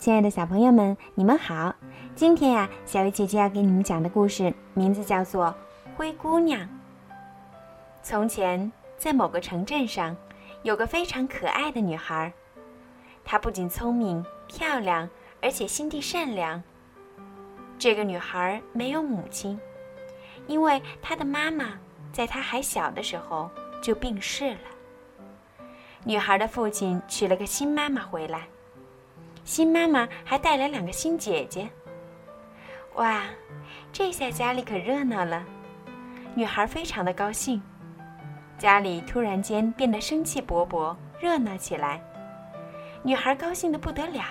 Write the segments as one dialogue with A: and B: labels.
A: 亲爱的小朋友们，你们好！今天呀，小鱼姐姐要给你们讲的故事名字叫做《灰姑娘》。从前，在某个城镇上，有个非常可爱的女孩，她不仅聪明漂亮，而且心地善良。这个女孩没有母亲，因为她的妈妈在她还小的时候就病逝了。女孩的父亲娶了个新妈妈回来，新妈妈还带来两个新姐姐。哇，这下家里可热闹了，女孩非常的高兴。家里突然间变得生气勃勃，热闹起来。女孩高兴的不得了，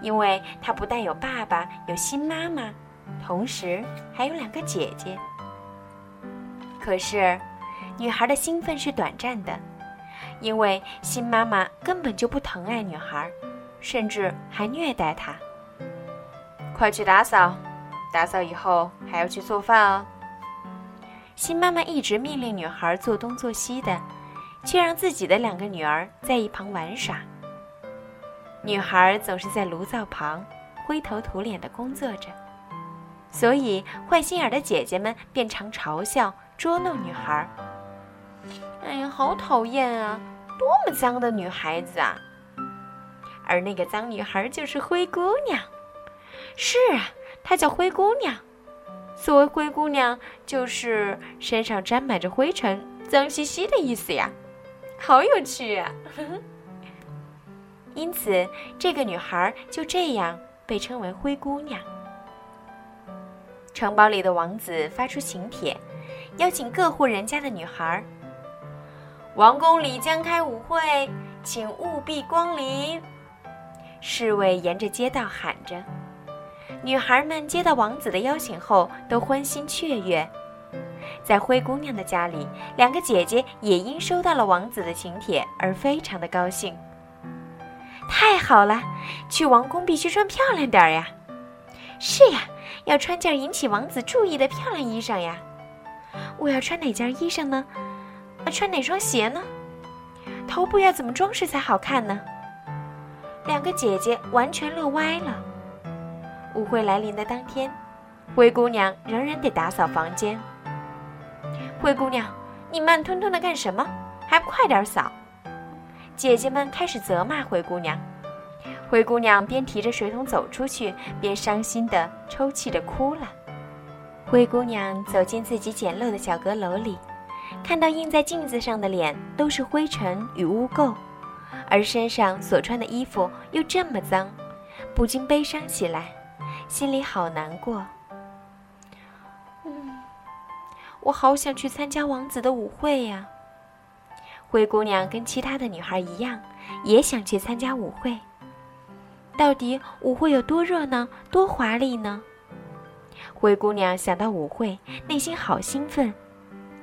A: 因为她不但有爸爸，有新妈妈，同时还有两个姐姐。可是，女孩的兴奋是短暂的。因为新妈妈根本就不疼爱女孩，甚至还虐待她。快去打扫，打扫以后还要去做饭哦。新妈妈一直命令女孩做东做西的，却让自己的两个女儿在一旁玩耍。女孩总是在炉灶旁灰头土脸的工作着，所以坏心眼的姐姐们便常嘲笑捉弄女孩。哎呀，好讨厌啊！多么脏的女孩子啊！而那个脏女孩就是灰姑娘。是啊，她叫灰姑娘。所谓灰姑娘，就是身上沾满着灰尘、脏兮兮的意思呀。好有趣啊！因此，这个女孩就这样被称为灰姑娘。城堡里的王子发出请帖，邀请各户人家的女孩。王宫里将开舞会，请务必光临。侍卫沿着街道喊着。女孩们接到王子的邀请后，都欢欣雀跃。在灰姑娘的家里，两个姐姐也因收到了王子的请帖而非常的高兴。太好了，去王宫必须穿漂亮点儿呀！是呀，要穿件引起王子注意的漂亮衣裳呀。我要穿哪件衣裳呢？穿哪双鞋呢？头部要怎么装饰才好看呢？两个姐姐完全乐歪了。舞会来临的当天，灰姑娘仍然得打扫房间。灰姑娘，你慢吞吞的干什么？还不快点扫！姐姐们开始责骂灰姑娘。灰姑娘边提着水桶走出去，边伤心的抽泣着哭了。灰姑娘走进自己简陋的小阁楼里。看到映在镜子上的脸都是灰尘与污垢，而身上所穿的衣服又这么脏，不禁悲伤起来，心里好难过。嗯，我好想去参加王子的舞会呀。灰姑娘跟其他的女孩一样，也想去参加舞会。到底舞会有多热闹、多华丽呢？灰姑娘想到舞会，内心好兴奋。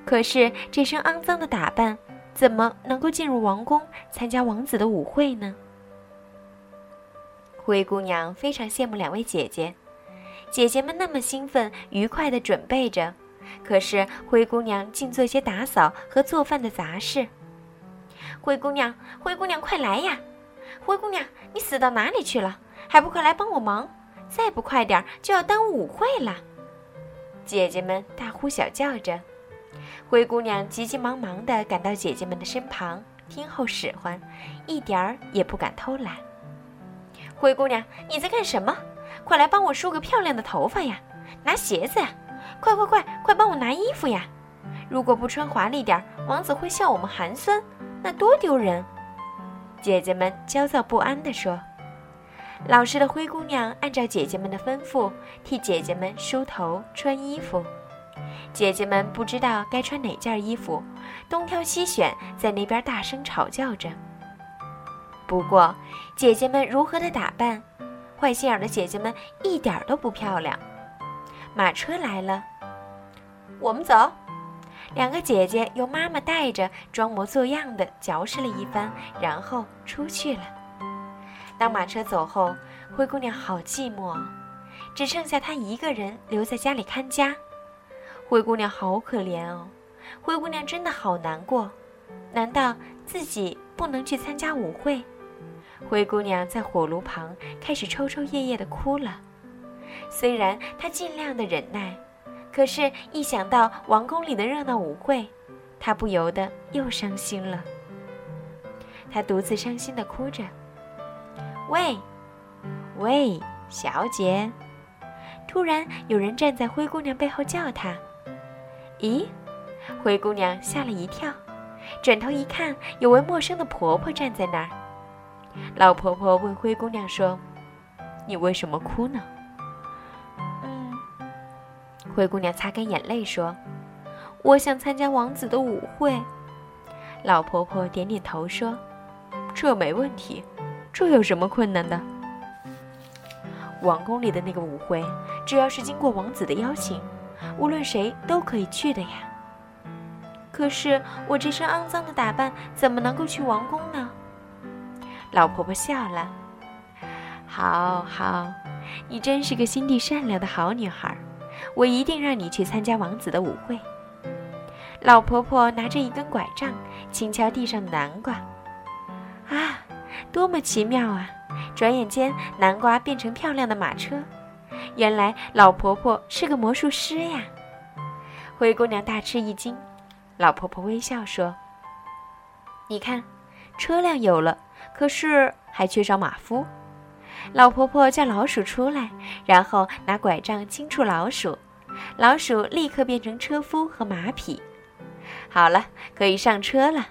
A: 可是这身肮脏的打扮，怎么能够进入王宫参加王子的舞会呢？灰姑娘非常羡慕两位姐姐，姐姐们那么兴奋、愉快地准备着，可是灰姑娘竟做些打扫和做饭的杂事。灰姑娘，灰姑娘，快来呀！灰姑娘，你死到哪里去了？还不快来帮我忙！再不快点，就要耽误舞会了！姐姐们大呼小叫着。灰姑娘急急忙忙地赶到姐姐们的身旁，听候使唤，一点儿也不敢偷懒。灰姑娘，你在干什么？快来帮我梳个漂亮的头发呀！拿鞋子呀！快快快，快帮我拿衣服呀！如果不穿华丽点，王子会笑我们寒酸，那多丢人！姐姐们焦躁不安地说。老实的灰姑娘按照姐姐们的吩咐，替姐姐们梳头、穿衣服。姐姐们不知道该穿哪件衣服，东挑西选，在那边大声吵叫着。不过，姐姐们如何的打扮，坏心眼的姐姐们一点都不漂亮。马车来了，我们走。两个姐姐由妈妈带着，装模作样的嚼食了一番，然后出去了。当马车走后，灰姑娘好寂寞，只剩下她一个人留在家里看家。灰姑娘好可怜哦，灰姑娘真的好难过。难道自己不能去参加舞会？灰姑娘在火炉旁开始抽抽噎噎地哭了。虽然她尽量的忍耐，可是，一想到王宫里的热闹舞会，她不由得又伤心了。她独自伤心地哭着：“喂，喂，小姐！”突然有人站在灰姑娘背后叫她：“咦！”灰姑娘吓了一跳，转头一看，有位陌生的婆婆站在那儿。老婆婆问灰姑娘说：“你为什么哭呢？”嗯，灰姑娘擦干眼泪说：“我想参加王子的舞会。”老婆婆点点头说：“这没问题，这有什么困难的？王宫里的那个舞会，只要是经过王子的邀请，无论谁都可以去的呀。可是我这身肮脏的打扮，怎么能够去王宫呢？”老婆婆笑了，好好，你真是个心地善良的好女孩，我一定让你去参加王子的舞会。老婆婆拿着一根拐杖，轻敲地上的南瓜，啊，多么奇妙啊！转眼间，南瓜变成漂亮的马车。原来老婆婆是个魔术师呀！灰姑娘大吃一惊，老婆婆微笑说：“你看，车辆有了。”可是还缺少马夫，老婆婆叫老鼠出来，然后拿拐杖轻触老鼠，老鼠立刻变成车夫和马匹。好了，可以上车了。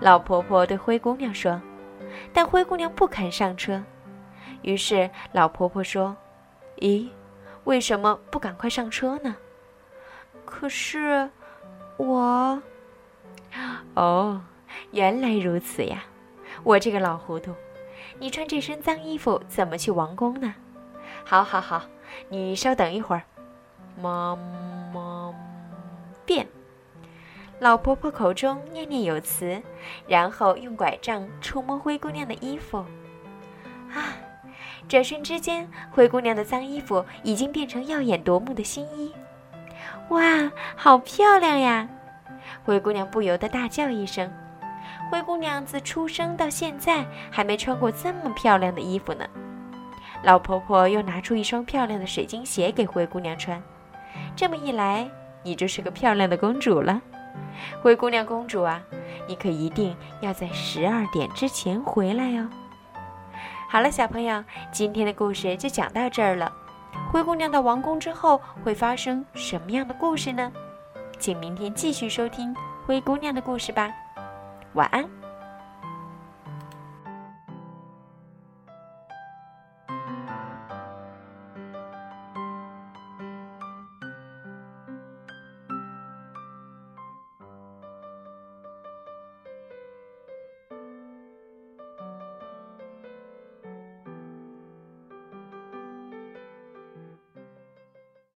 A: 老婆婆对灰姑娘说，但灰姑娘不肯上车。于是老婆婆说：“咦，为什么不赶快上车呢？”可是我……哦，原来如此呀。我这个老糊涂，你穿这身脏衣服怎么去王宫呢？好，好，好，你稍等一会儿。么么变，老婆婆口中念念有词，然后用拐杖触摸灰姑娘的衣服。转瞬之间，灰姑娘的脏衣服已经变成耀眼夺目的新衣。哇，好漂亮呀！灰姑娘不由得大叫一声。灰姑娘自出生到现在还没穿过这么漂亮的衣服呢。老婆婆又拿出一双漂亮的水晶鞋给灰姑娘穿，这么一来，你就是个漂亮的公主了。灰姑娘公主啊，你可一定要在十二点之前回来哟。好了，小朋友，今天的故事就讲到这儿了。灰姑娘到王宫之后会发生什么样的故事呢？请明天继续收听灰姑娘的故事吧。晚安。